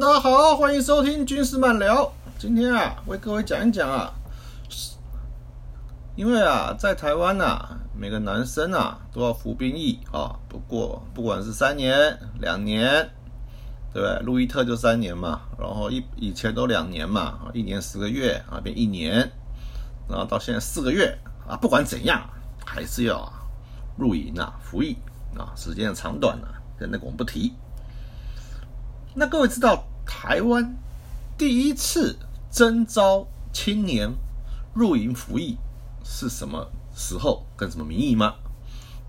大家好，欢迎收听军事漫聊。今天啊，为各位讲一讲啊，因为啊，在台湾呐，每个男生啊都要服兵役啊。不过，不管是三年、两年，对不对？路易特就三年嘛，然后一以前都两年嘛，一年十个月啊，变一年，然后到现在四个月啊。不管怎样，还是要入营啊，服役啊，时间的长短呢，那个我们不提。那各位知道台湾第一次征召青年入营服役是什么时候跟什么名义吗？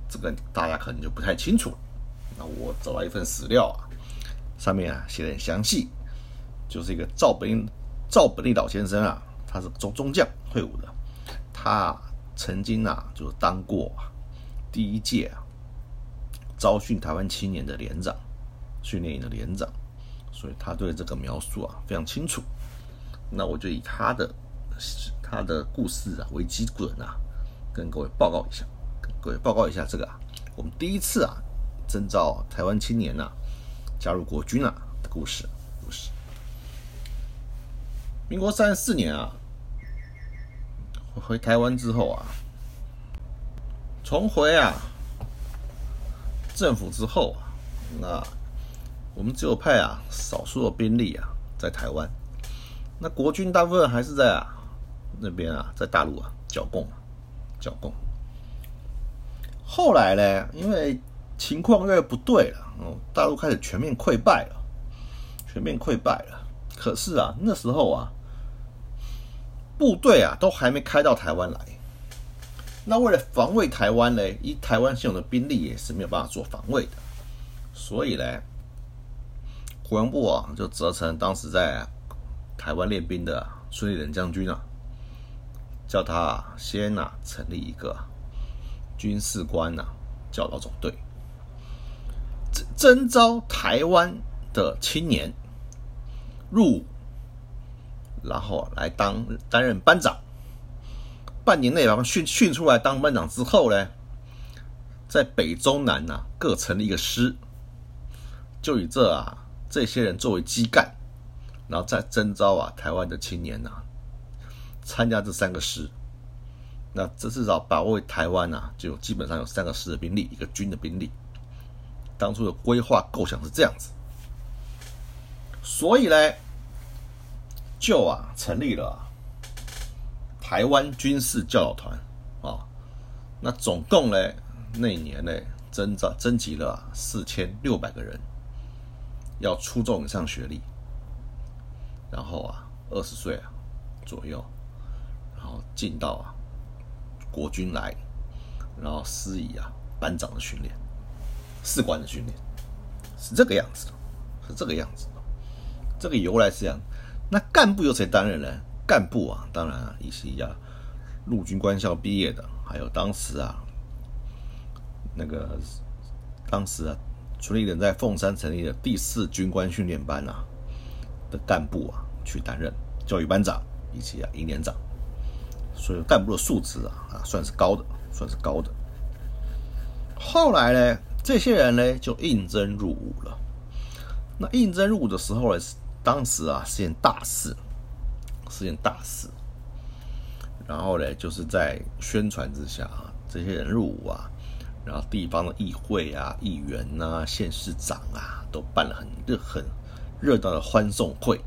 这个大家可能就不太清楚了。那我找了一份史料啊，上面啊写的很详细，就是一个赵本赵本利老先生啊，他是中中将退伍的，他曾经啊就当过第一届啊招训台湾青年的连长，训练营的连长。所以他对这个描述啊非常清楚，那我就以他的他的故事啊为基准啊，跟各位报告一下，跟各位报告一下这个啊，我们第一次啊征召台湾青年呐加入国军啊的故事故事。民国三十四年啊，回台湾之后啊，重回啊政府之后啊，那。我们只有派啊少数的兵力啊在台湾，那国军大部分还是在啊那边啊在大陆啊剿共，剿共。后来呢，因为情况越不对了，哦，大陆开始全面溃败了，全面溃败了。可是啊，那时候啊，部队啊都还没开到台湾来，那为了防卫台湾呢，以台湾现有的兵力也是没有办法做防卫的，所以呢。国防部啊，就责成当时在台湾练兵的孙立人将军啊，叫他先啊成立一个军事官呐教导总队，征征召台湾的青年入伍，然后来当担任班长。半年内把他训训出来当班长之后呢，在北中南呐各成立一个师，就以这啊。这些人作为基干，然后再征召啊台湾的青年呐，参加这三个师，那这至少保卫台湾呐，就基本上有三个师的兵力，一个军的兵力。当初的规划构想是这样子，所以呢，就啊成立了台湾军事教导团啊，那总共呢那一年呢征召征集了四千六百个人。要初中以上学历，然后啊，二十岁啊左右，然后进到啊国军来，然后施以啊班长的训练、士官的训练，是这个样子的，是这个样子的。这个由来是这样，那干部由谁担任呢？干部啊，当然啊，一些啊陆军官校毕业的，还有当时啊那个当时啊。孙立人在凤山成立的第四军官训练班啊的干部啊，去担任教育班长以及啊营连长，所以干部的素质啊啊算是高的，算是高的。后来呢，这些人呢就应征入伍了。那应征入伍的时候呢，是当时啊是件大事，是件大事。然后呢，就是在宣传之下啊，这些人入伍啊。然后地方的议会啊、议员呐、县市长啊，都办了很热、很热闹的欢送会。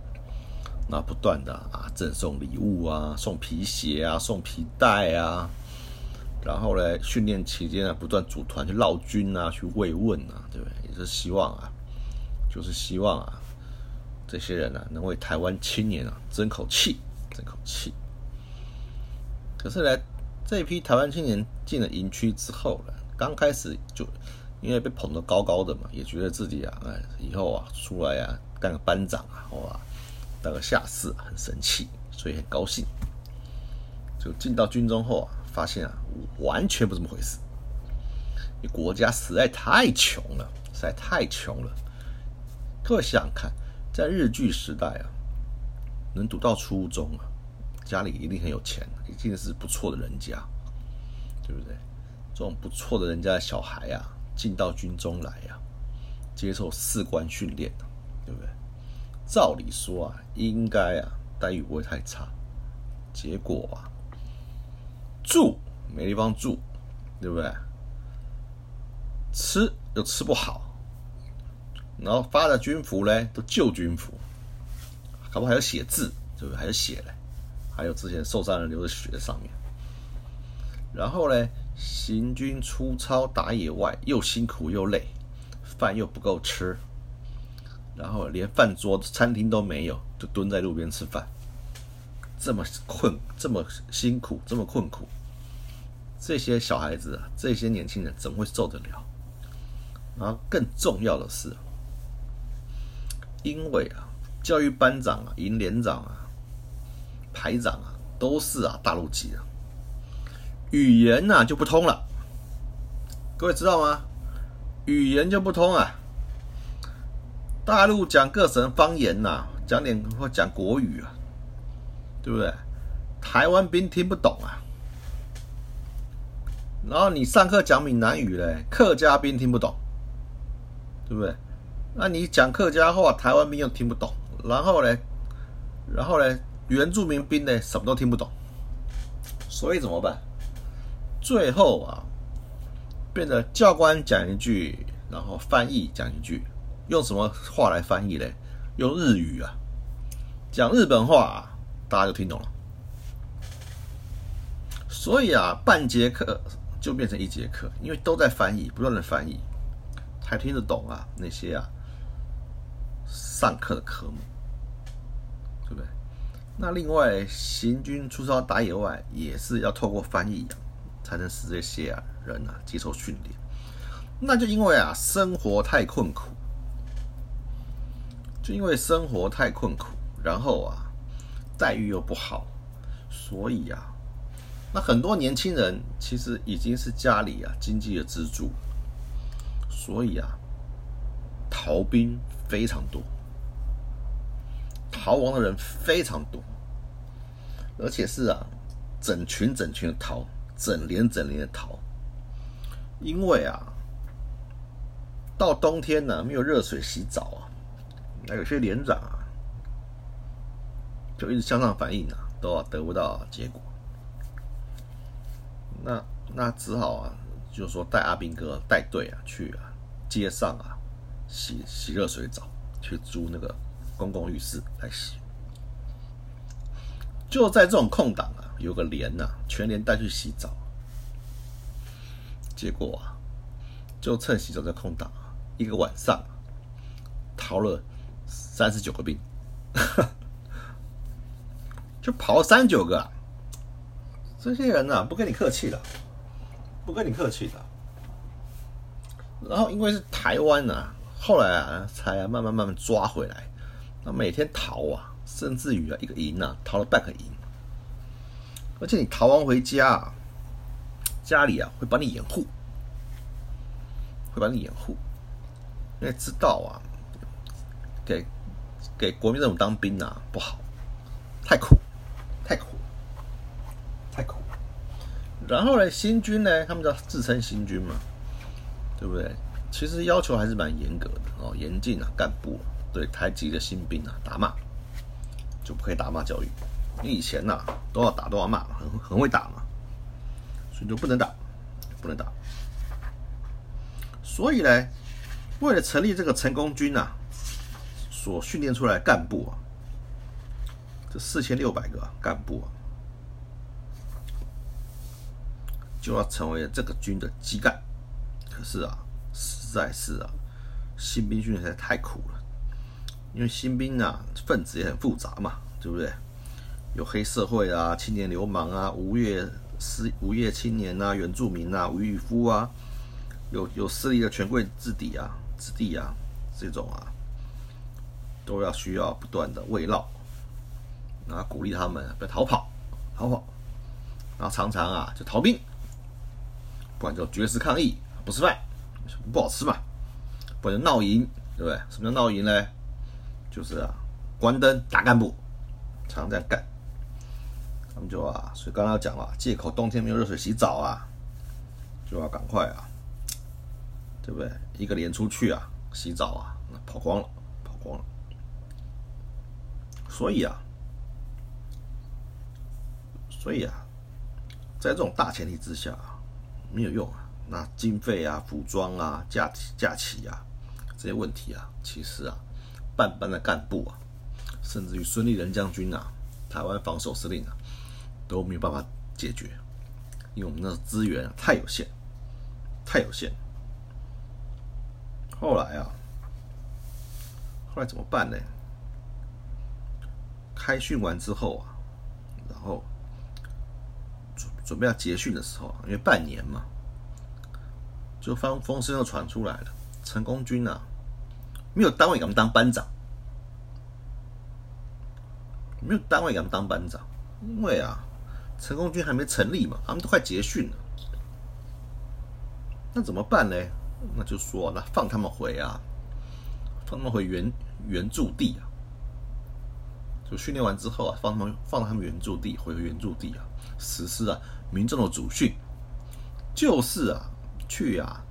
那不断的啊，赠送礼物啊，送皮鞋啊，送皮带啊。然后呢，训练期间啊，不断组团去绕军啊，去慰问啊，对不对？也是希望啊，就是希望啊，这些人啊，能为台湾青年啊争口气，争口气。可是呢，这批台湾青年进了营区之后呢？刚开始就因为被捧得高高的嘛，也觉得自己啊，哎，以后啊出来啊干个班长啊，哇，当个下士很神气，所以很高兴。就进到军中后啊，发现啊完全不这么回事。你国家实在太穷了，实在太穷了。各位想看，在日据时代啊，能读到初中啊，家里一定很有钱，一定是不错的人家，对不对？这种不错的人家的小孩啊，进到军中来呀，接受士官训练，对不对？照理说啊，应该啊待遇不会太差。结果啊，住没地方住，对不对？吃又吃不好，然后发的军服嘞都旧军服，搞不好还有写字，对不对？还有血嘞，还有之前受伤人流的血在上面。然后嘞，行军出操打野外又辛苦又累，饭又不够吃，然后连饭桌餐厅都没有，就蹲在路边吃饭。这么困，这么辛苦，这么困苦，这些小孩子啊，这些年轻人怎么会受得了？然后更重要的是，因为啊，教育班长啊、营连长啊、排长啊，都是啊大陆籍的，语言呐就不通了。各位知道吗？语言就不通啊。大陆讲各省方言呐，讲点或讲国语啊。对不对？台湾兵听不懂啊。然后你上课讲闽南语嘞，客家兵听不懂，对不对？那你讲客家话，台湾兵又听不懂。然后嘞，然后嘞，原住民兵呢，什么都听不懂。所以怎么办？最后啊，变得教官讲一句，然后翻译讲一句，用什么话来翻译嘞？用日语啊，讲日本话。啊。大家就听懂了，所以啊，半节课就变成一节课，因为都在翻译，不断的翻译，才听得懂啊那些啊上课的科目，对不对？那另外行军出操打野外也是要透过翻译啊，才能使这些啊人啊接受训练。那就因为啊生活太困苦，就因为生活太困苦，然后啊。待遇又不好，所以啊，那很多年轻人其实已经是家里啊经济的支柱，所以啊，逃兵非常多，逃亡的人非常多，而且是啊，整群整群的逃，整连整连的逃，因为啊，到冬天呢没有热水洗澡啊，那有些连长啊。就一直向上反映啊，都得不到结果。那那只好啊，就说带阿兵哥带队啊去啊街上啊洗洗热水澡，去租那个公共浴室来洗。就在这种空档啊，有个连呐，全连带去洗澡，结果啊，就趁洗澡的空档，一个晚上逃了三十九个兵。就跑了三九个，这些人呐不跟你客气了，不跟你客气了。然后因为是台湾呐，后来啊才慢慢慢慢抓回来。那每天逃啊，甚至于啊一个营啊逃了半个营。而且你逃亡回家，家里啊会把你掩护，会把你掩护，因为知道啊，给给国民政府当兵啊不好，太苦。太苦，太苦。然后呢，新军呢，他们叫自称新军嘛，对不对？其实要求还是蛮严格的哦，严禁啊干部对台籍的新兵啊打骂，就不可以打骂教育。你以前呐都要打都要骂，很很会打嘛，所以就不能打，不能打。所以呢，为了成立这个成功军呐，所训练出来干部啊。这四千六百个干部啊，就要成为这个军的基干。可是啊，实在是啊，新兵训练实在太苦了。因为新兵啊，分子也很复杂嘛，对不对？有黑社会啊，青年流氓啊，无业失无业青年啊，原住民啊，无渔夫啊，有有势力的权贵子弟啊，子弟啊，这种啊，都要需要不断的慰劳。然后鼓励他们不要逃跑，逃跑，然后常常啊就逃兵，不然就绝食抗议，不吃饭，不好吃嘛，不然就闹营，对不对？什么叫闹营呢？就是啊关灯打干部，常这样干。他们就啊，所以刚刚讲了，借口冬天没有热水洗澡啊，就要赶快啊，对不对？一个连出去啊洗澡啊，那跑光了，跑光了。所以啊，所以啊，在这种大前提之下，没有用啊。那经费啊、服装啊、假假期啊这些问题啊，其实啊，半班的干部啊，甚至于孙立人将军啊，台湾防守司令啊，都没有办法解决，因为我们的资源太有限，太有限。后来啊，后来怎么办呢？开训完之后啊，然后准准备要结训的时候，因为半年嘛。就风风声又传出来了，成功军啊，没有单位敢当班长，没有单位敢当班长，因为啊，成功军还没成立嘛，他们都快结训了，那怎么办呢？那就说那放他们回啊，放他们回原原驻地啊，就训练完之后啊，放他们放他们原驻地，回原驻地啊，实施啊民众的主训，就是啊。去啊，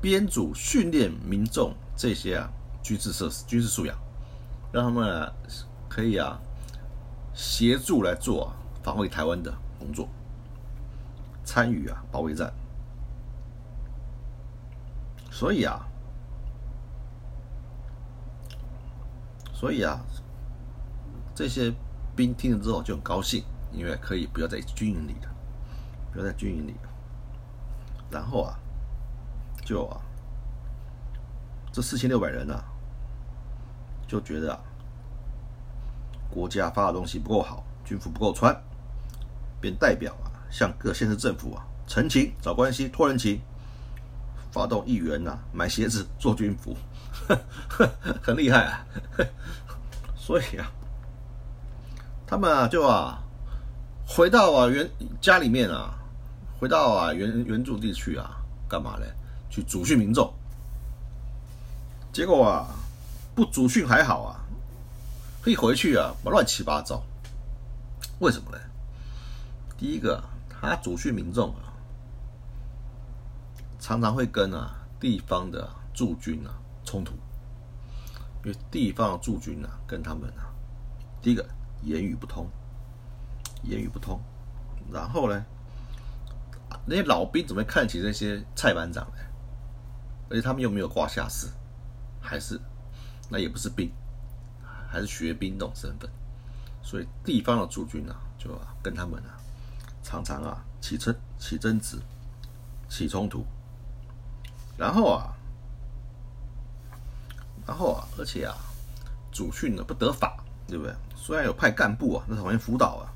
编组训练民众这些啊军事设施、军事素养，让他们可以啊协助来做啊防卫台湾的工作，参与啊保卫战。所以啊，所以啊，这些兵听了之后就很高兴，因为可以不要在军营里了，不要在军营里。然后啊，就啊，这四千六百人啊，就觉得啊，国家发的东西不够好，军服不够穿，便代表啊，向各县市政府啊，陈情找关系托人情，发动议员呐买鞋子做军服，呵 呵很厉害啊。所以啊，他们啊就啊，回到啊原家里面啊。回到啊原原住地区啊，干嘛呢？去主训民众。结果啊，不主训还好啊，一回去啊，乱七八糟。为什么呢？第一个，他主训民众啊，常常会跟啊地方的驻军啊冲突，因为地方的驻军啊跟他们啊，第一个言语不通，言语不通，然后呢？那些老兵怎么看起这些蔡班长呢？而且他们又没有挂下士，还是那也不是兵，还是学兵这种身份，所以地方的驻军啊，就跟他们啊，常常啊起争起争执，起冲突，然后啊，然后啊，而且啊，主训呢不得法，对不对？虽然有派干部啊，那旁边辅导啊，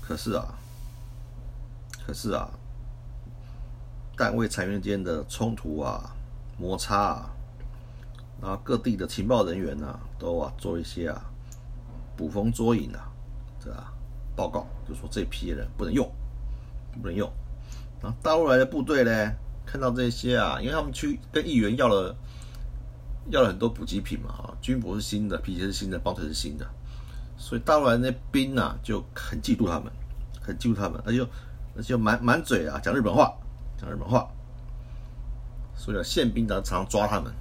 可是啊。可是啊，单位成员间的冲突啊、摩擦啊，然后各地的情报人员呢，都啊做一些啊捕风捉影啊，对吧报告就说这批人不能用，不能用。然后大陆来的部队呢，看到这些啊，因为他们去跟议员要了要了很多补给品嘛，啊，军服是新的，皮鞋是新的，包腿是新的，所以大陆来那兵啊就很嫉妒他们，很嫉妒他们，那就。那就满满嘴啊，讲日本话，讲日本话，所以啊，宪兵常常抓他们，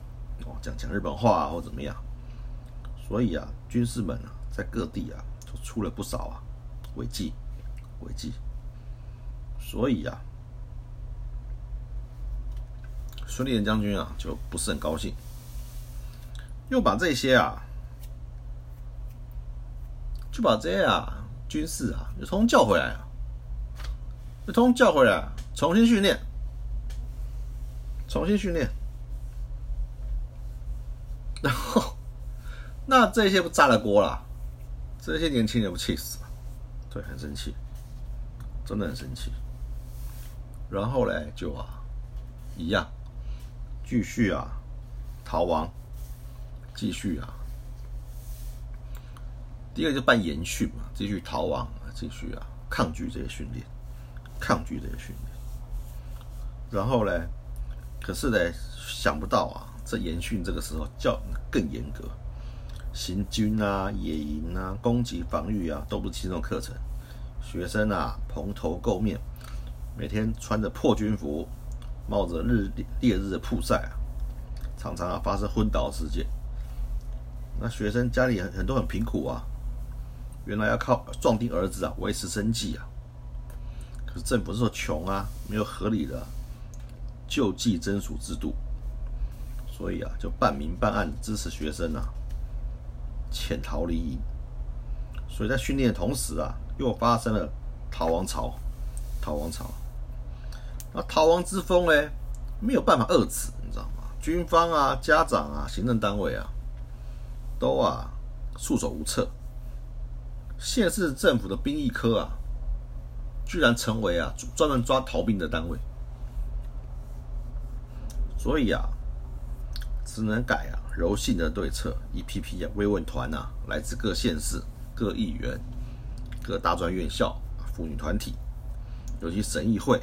哦，讲讲日本话啊，或怎么样。所以啊，军士们啊，在各地啊，就出了不少啊违纪，违纪。所以啊，孙立人将军啊，就不是很高兴，又把这些啊，就把这些啊军事啊，又通叫回来啊。通叫回来，重新训练，重新训练，然后那这些不炸了锅了？这些年轻人不气死了？对，很生气，真的很生气。然后嘞，就啊，一样，继续啊，逃亡，继续啊。第二个就办严训嘛，继续逃亡，继续啊，抗拒这些训练。抗拒这些训练，然后呢？可是呢，想不到啊，这严训这个时候叫更严格，行军啊、野营啊、攻击防御啊，都不是轻松课程。学生啊，蓬头垢面，每天穿着破军服，冒着日烈日的曝晒啊，常常啊发生昏倒事件。那学生家里很很多很贫苦啊，原来要靠壮丁儿子啊维持生计啊。可是政府说穷啊，没有合理的救济征属制度，所以啊，就半明半暗支持学生啊潜逃离营。所以在训练的同时啊，又发生了逃亡潮，逃亡潮。那逃亡之风呢，没有办法遏制，你知道吗？军方啊、家长啊、行政单位啊，都啊束手无策。县市政府的兵役科啊。居然成为啊专门抓逃兵的单位，所以啊，只能改啊柔性的对策，一批批啊慰问团呐，来自各县市、各议员、各大专院校、妇女团体，尤其省议会，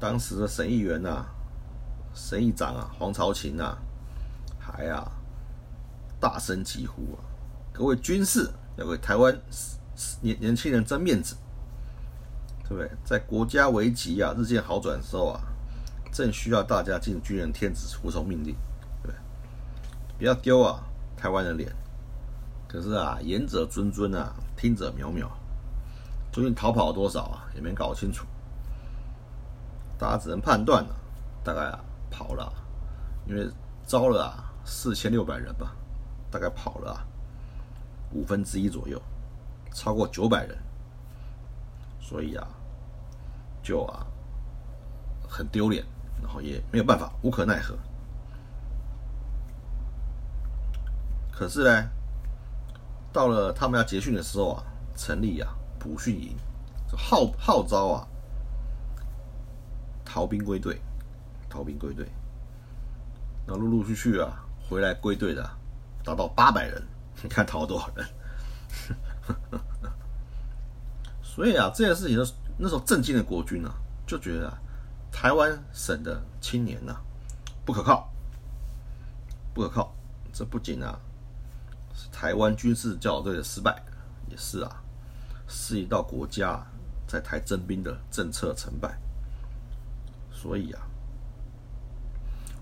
当时的省议员呐、省议长啊黄朝琴呐，还啊大声疾呼啊，各位军士要为台湾年年轻人争面子。对不对？在国家危急啊日渐好转的时候啊，正需要大家尽军人天职，服从命令，不？要丢啊台湾的脸。可是啊，言者谆谆啊，听者渺渺，究竟逃跑了多少啊，也没搞清楚。大家只能判断了，大概啊跑了，因为招了啊四千六百人吧，大概跑了啊五分之一左右，超过九百人。所以啊，就啊很丢脸，然后也没有办法，无可奈何。可是呢，到了他们要结训的时候啊，成立啊补训营，号号召啊逃兵归队，逃兵归队，那陆陆续续啊回来归队的达到八百人，你看逃了多少人？所以啊，这件事情那时候震惊了国军啊，就觉得台湾省的青年呐不可靠，不可靠。这不仅啊台湾军事教导队的失败，也是啊是一道国家在台征兵的政策成败。所以啊，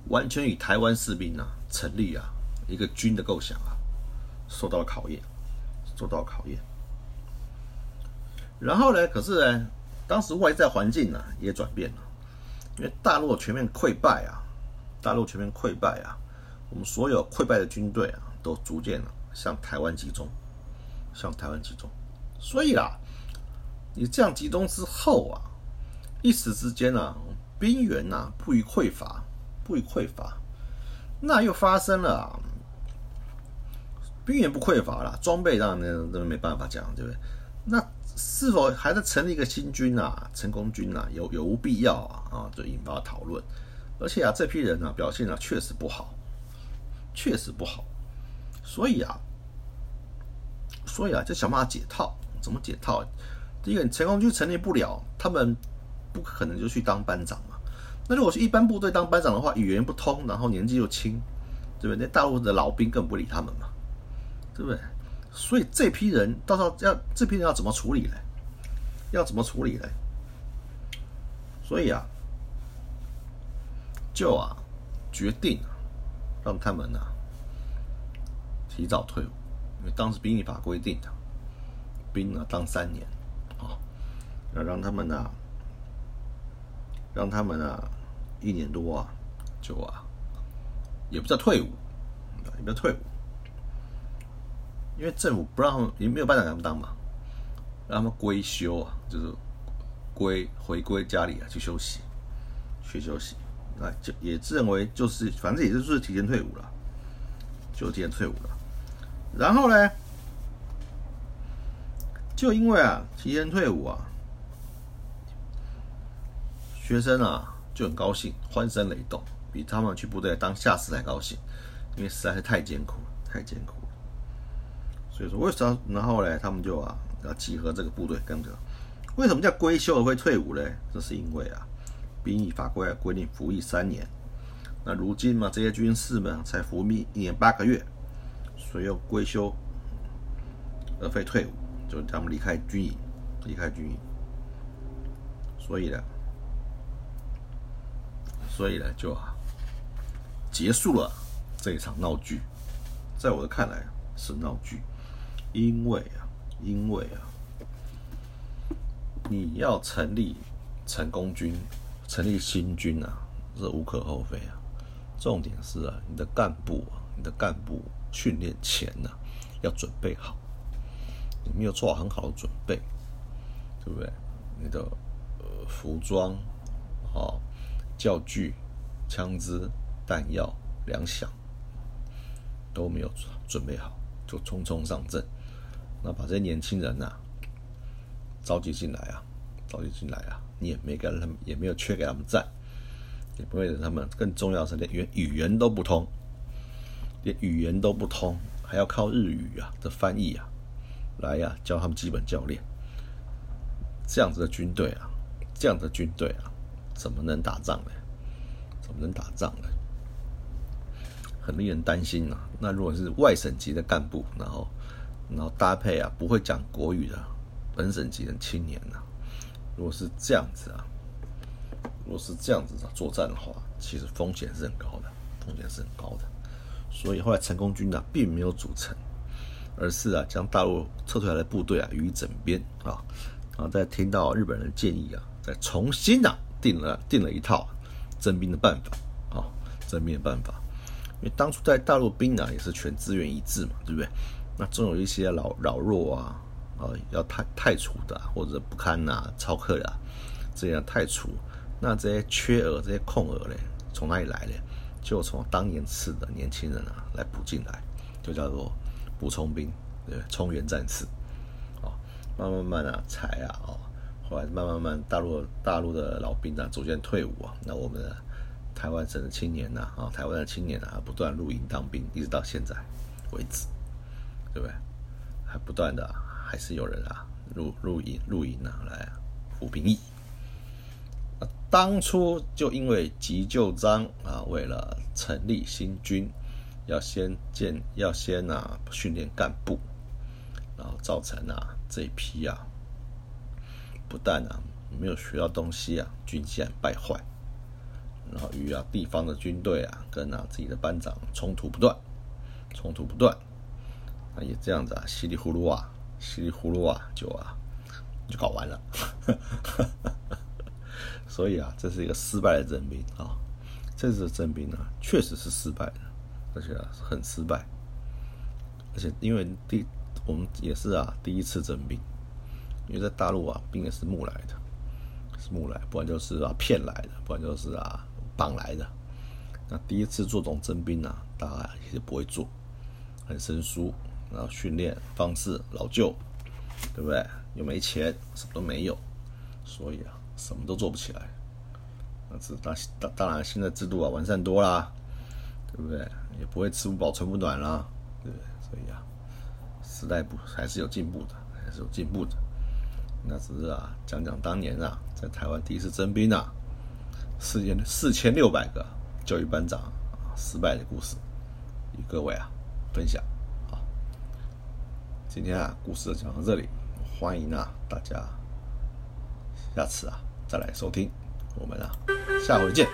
完全以台湾士兵啊成立啊一个军的构想啊，受到了考验，受到了考验。然后呢？可是呢，当时外在环境呢也转变了，因为大陆全面溃败啊，大陆全面溃败啊，我们所有溃败的军队啊，都逐渐了向台湾集中，向台湾集中。所以啊，你这样集中之后啊，一时之间啊，兵源呐不予匮乏，不予匮乏，那又发生了，兵源不匮乏了，装备当然那没办法讲，对不对？那是否还在成立一个新军啊？成功军啊？有有无必要啊？啊，就引发讨论。而且啊，这批人呢表现啊确实不好，确实不好。所以啊，所以啊，就想办法解套。怎么解套？第一个，你成功军成立不了，他们不可能就去当班长嘛。那如果是一般部队当班长的话，语言不通，然后年纪又轻，对不对？那大陆的老兵更不理他们嘛，对不对？所以这批人到时候要这批人要怎么处理呢？要怎么处理呢？所以啊，就啊决定让他们呢提早退伍，因为当时兵役法规定的兵呢当三年啊，要让他们呢让他们呢一年多啊就啊也不叫退伍，也不叫退伍。因为政府不让，也没有办法让他们当嘛，让他们归休啊，就是归回归家里啊去休息，去休息，那就也自认为就是反正也就是提前退伍了，就提前退伍了。然后呢，就因为啊提前退伍啊，学生啊就很高兴，欢声雷动，比他们去部队当下士还高兴，因为实在是太艰苦了，太艰苦。所以说，为什么然后呢？他们就啊要集合这个部队跟着。为什么叫归休而会退伍呢？这是因为啊，兵役法规规定服役三年。那如今嘛，这些军士们才服役一年八个月，所以要归休而非退伍，就他们离开军营，离开军营。所以呢，所以呢，就啊结束了这一场闹剧。在我的看来是闹剧，因为啊，因为啊，你要成立成功军，成立新军啊，这无可厚非啊。重点是啊，你的干部啊，你的干部训练前呢，要准备好，你没有做好很好的准备，对不对？你的呃服装哦、教具、枪支、弹药、粮饷都没有准备好，就匆匆上阵，那把这些年轻人呐召集进来啊，召集进来啊，你也没给他们，也没有缺给他们赞。也不会让他们更重要是连语言都不通，连语言都不通，还要靠日语啊的翻译啊，来呀教他们基本教练。这样子的军队啊，这样的军队啊，怎么能打仗呢？怎么能打仗呢？很令人担心啊。那如果是外省级的干部，然后然后搭配啊不会讲国语的本省级的青年呢，如果是这样子啊。如果是这样子的作战的话，其实风险是很高的，风险是很高的。所以后来成功军呢，并没有组成，而是啊将大陆撤退来的部队啊予以整编啊，然后再听到日本人建议啊，再重新啊定了定了一套征兵的办法啊，征兵的办法。因为当初在大陆兵啊也是全资源一致嘛，对不对？那总有一些老老弱啊啊要太太除的，或者不堪呐、超课啊，这样太除。那这些缺额、这些空额嘞，从哪里来嘞？就从当年次的年轻人啊来补进来，就叫做补充兵，对，充员战士。哦，慢慢慢啊，才啊，哦，后来慢慢慢，大陆大陆的老兵啊逐渐退伍啊，那我们的台湾省的青年呐，啊，台湾的青年啊，不断入营当兵，一直到现在为止，对不对？还不断的，还是有人啊入入营入营啊来服兵役。当初就因为急救章啊，为了成立新军，要先建，要先啊训练干部，然后造成啊这一批啊，不但啊没有学到东西啊，军纪败坏，然后与啊地方的军队啊跟啊自己的班长冲突不断，冲突不断，啊也这样子啊稀里糊涂啊稀里糊涂啊就啊就搞完了。所以啊，这是一个失败的征兵啊，这次征兵呢，确实是失败的，而且很失败，而且因为第我们也是啊第一次征兵，因为在大陆啊兵也是募来的，是募来，不然就是啊骗来的，不然就是啊绑来的。那第一次做这种征兵啊，大家也不会做，很生疏，然后训练方式老旧，对不对？又没钱，什么都没有，所以啊。什么都做不起来，那是当当当然，现在制度啊完善多啦，对不对？也不会吃不饱穿不暖啦，对不对？所以啊，时代不还是有进步的，还是有进步的。那只是啊，讲讲当年啊，在台湾第一次征兵啊，四千四千六百个教育班长失败的故事，与各位啊分享。啊，今天啊故事讲到这里，欢迎啊大家。下次啊，再来收听，我们啊，下回见。